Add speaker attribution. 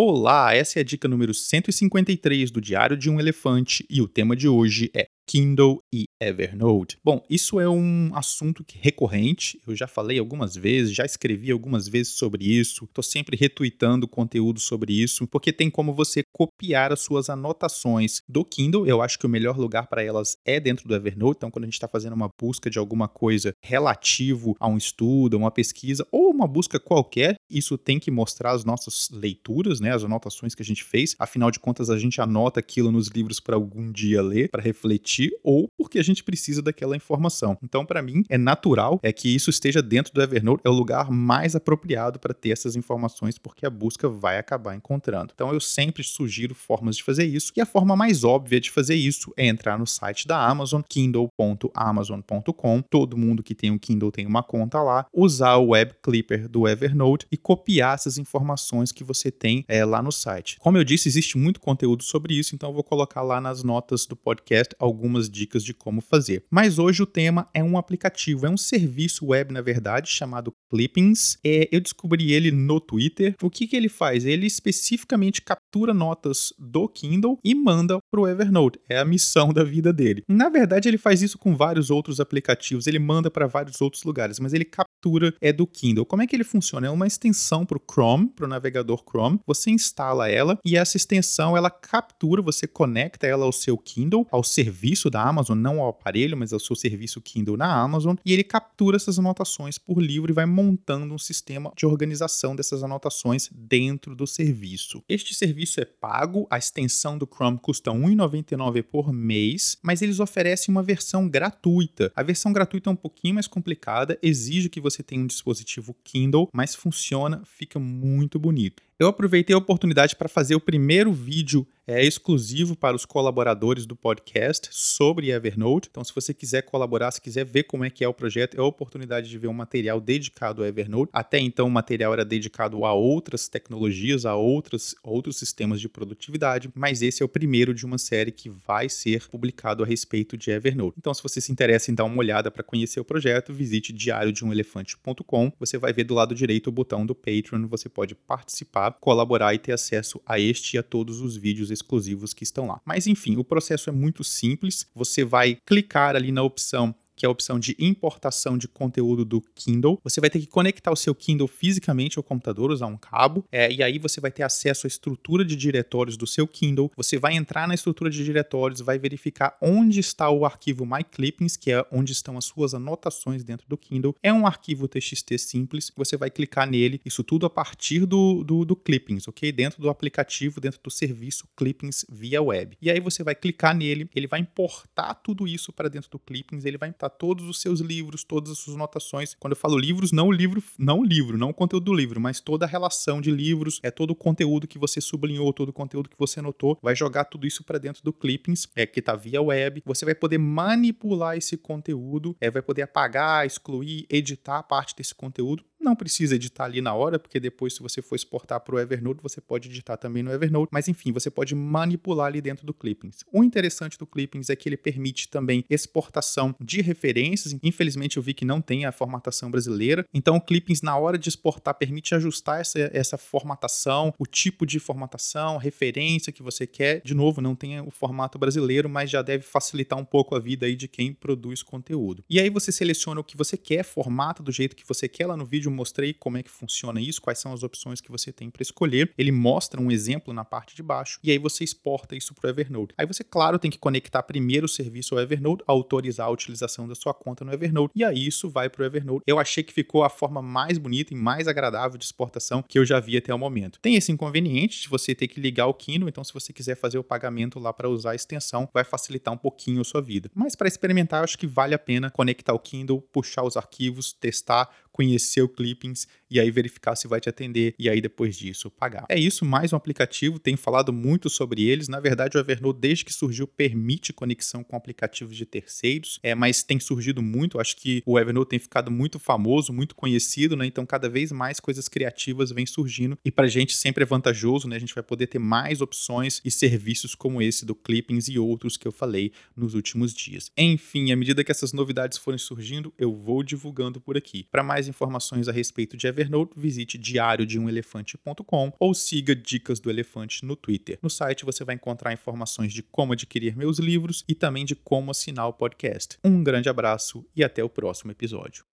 Speaker 1: Olá, essa é a dica número 153 do Diário de um Elefante e o tema de hoje é Kindle e Evernote. Bom, isso é um assunto recorrente, eu já falei algumas vezes, já escrevi algumas vezes sobre isso, estou sempre retweetando conteúdo sobre isso, porque tem como você copiar as suas anotações do Kindle. Eu acho que o melhor lugar para elas é dentro do Evernote, então quando a gente está fazendo uma busca de alguma coisa relativo a um estudo, uma pesquisa ou uma busca qualquer, isso tem que mostrar as nossas leituras, né, as anotações que a gente fez. Afinal de contas, a gente anota aquilo nos livros para algum dia ler, para refletir ou porque a gente precisa daquela informação. Então, para mim, é natural é que isso esteja dentro do Evernote, é o lugar mais apropriado para ter essas informações, porque a busca vai acabar encontrando. Então, eu sempre sugiro formas de fazer isso, e a forma mais óbvia de fazer isso é entrar no site da Amazon, kindle.amazon.com. Todo mundo que tem um Kindle tem uma conta lá, usar o Web Clipper do Evernote e copiar essas informações que você tem é, lá no site. Como eu disse, existe muito conteúdo sobre isso, então eu vou colocar lá nas notas do podcast alguns algumas dicas de como fazer. Mas hoje o tema é um aplicativo, é um serviço web, na verdade, chamado Clippings. É, eu descobri ele no Twitter. O que, que ele faz? Ele especificamente captura notas do Kindle e manda para o Evernote. É a missão da vida dele. Na verdade, ele faz isso com vários outros aplicativos, ele manda para vários outros lugares, mas ele captura é do Kindle. Como é que ele funciona? É uma extensão para o Chrome, para o navegador Chrome. Você instala ela e essa extensão ela captura, você conecta ela ao seu Kindle, ao serviço da Amazon, não ao aparelho, mas ao seu serviço Kindle na Amazon, e ele captura essas anotações por livro e vai montando um sistema de organização dessas anotações dentro do serviço. Este serviço é pago, a extensão do Chrome custa R$ 1,99 por mês, mas eles oferecem uma versão gratuita. A versão gratuita é um pouquinho mais complicada, exige que você tenha um dispositivo Kindle, mas funciona, fica muito bonito. Eu aproveitei a oportunidade para fazer o primeiro vídeo é exclusivo para os colaboradores do podcast sobre Evernote. Então, se você quiser colaborar, se quiser ver como é que é o projeto, é a oportunidade de ver um material dedicado ao Evernote. Até então, o material era dedicado a outras tecnologias, a outras, outros sistemas de produtividade, mas esse é o primeiro de uma série que vai ser publicado a respeito de Evernote. Então, se você se interessa em dar uma olhada para conhecer o projeto, visite diariodeumelephante.com. Você vai ver do lado direito o botão do Patreon, você pode participar, colaborar e ter acesso a este e a todos os vídeos exclusivos que estão lá. Mas enfim, o processo é muito simples. Você vai clicar ali na opção que é a opção de importação de conteúdo do Kindle. Você vai ter que conectar o seu Kindle fisicamente ao computador, usar um cabo, é, e aí você vai ter acesso à estrutura de diretórios do seu Kindle. Você vai entrar na estrutura de diretórios, vai verificar onde está o arquivo MyClippings, que é onde estão as suas anotações dentro do Kindle. É um arquivo TXT simples, você vai clicar nele, isso tudo a partir do, do, do Clippings, ok? Dentro do aplicativo, dentro do serviço Clippings via web. E aí você vai clicar nele, ele vai importar tudo isso para dentro do Clippings, ele vai anotar todos os seus livros, todas as suas anotações. Quando eu falo livros, não o livro, não o livro, não o conteúdo do livro, mas toda a relação de livros, é todo o conteúdo que você sublinhou, todo o conteúdo que você anotou, vai jogar tudo isso para dentro do Clippings, é que está via web. Você vai poder manipular esse conteúdo, é, vai poder apagar, excluir, editar parte desse conteúdo não precisa editar ali na hora, porque depois, se você for exportar para o Evernote, você pode editar também no Evernote. Mas enfim, você pode manipular ali dentro do Clippings. O interessante do Clippings é que ele permite também exportação de referências. Infelizmente, eu vi que não tem a formatação brasileira. Então, o Clippings, na hora de exportar, permite ajustar essa, essa formatação, o tipo de formatação, referência que você quer. De novo, não tem o formato brasileiro, mas já deve facilitar um pouco a vida aí de quem produz conteúdo. E aí você seleciona o que você quer, formata do jeito que você quer lá no vídeo vídeo mostrei como é que funciona isso, quais são as opções que você tem para escolher. Ele mostra um exemplo na parte de baixo e aí você exporta isso para o Evernote. Aí você, claro, tem que conectar primeiro o serviço ao Evernote, autorizar a utilização da sua conta no Evernote e aí isso vai para o Evernote. Eu achei que ficou a forma mais bonita e mais agradável de exportação que eu já vi até o momento. Tem esse inconveniente de você ter que ligar o Kindle, então se você quiser fazer o pagamento lá para usar a extensão, vai facilitar um pouquinho a sua vida. Mas para experimentar, acho que vale a pena conectar o Kindle, puxar os arquivos, testar, conhecer o Clippings e aí verificar se vai te atender e aí depois disso pagar. É isso, mais um aplicativo, tenho falado muito sobre eles. Na verdade, o Evernote desde que surgiu permite conexão com aplicativos de terceiros, é, mas tem surgido muito, acho que o Evernote tem ficado muito famoso, muito conhecido, né? Então cada vez mais coisas criativas vêm surgindo e pra gente sempre é vantajoso, né? A gente vai poder ter mais opções e serviços como esse do Clippings e outros que eu falei nos últimos dias. Enfim, à medida que essas novidades forem surgindo, eu vou divulgando por aqui. Para informações a respeito de Evernote, visite diariodeumelefante.com ou siga Dicas do Elefante no Twitter. No site você vai encontrar informações de como adquirir meus livros e também de como assinar o podcast. Um grande abraço e até o próximo episódio.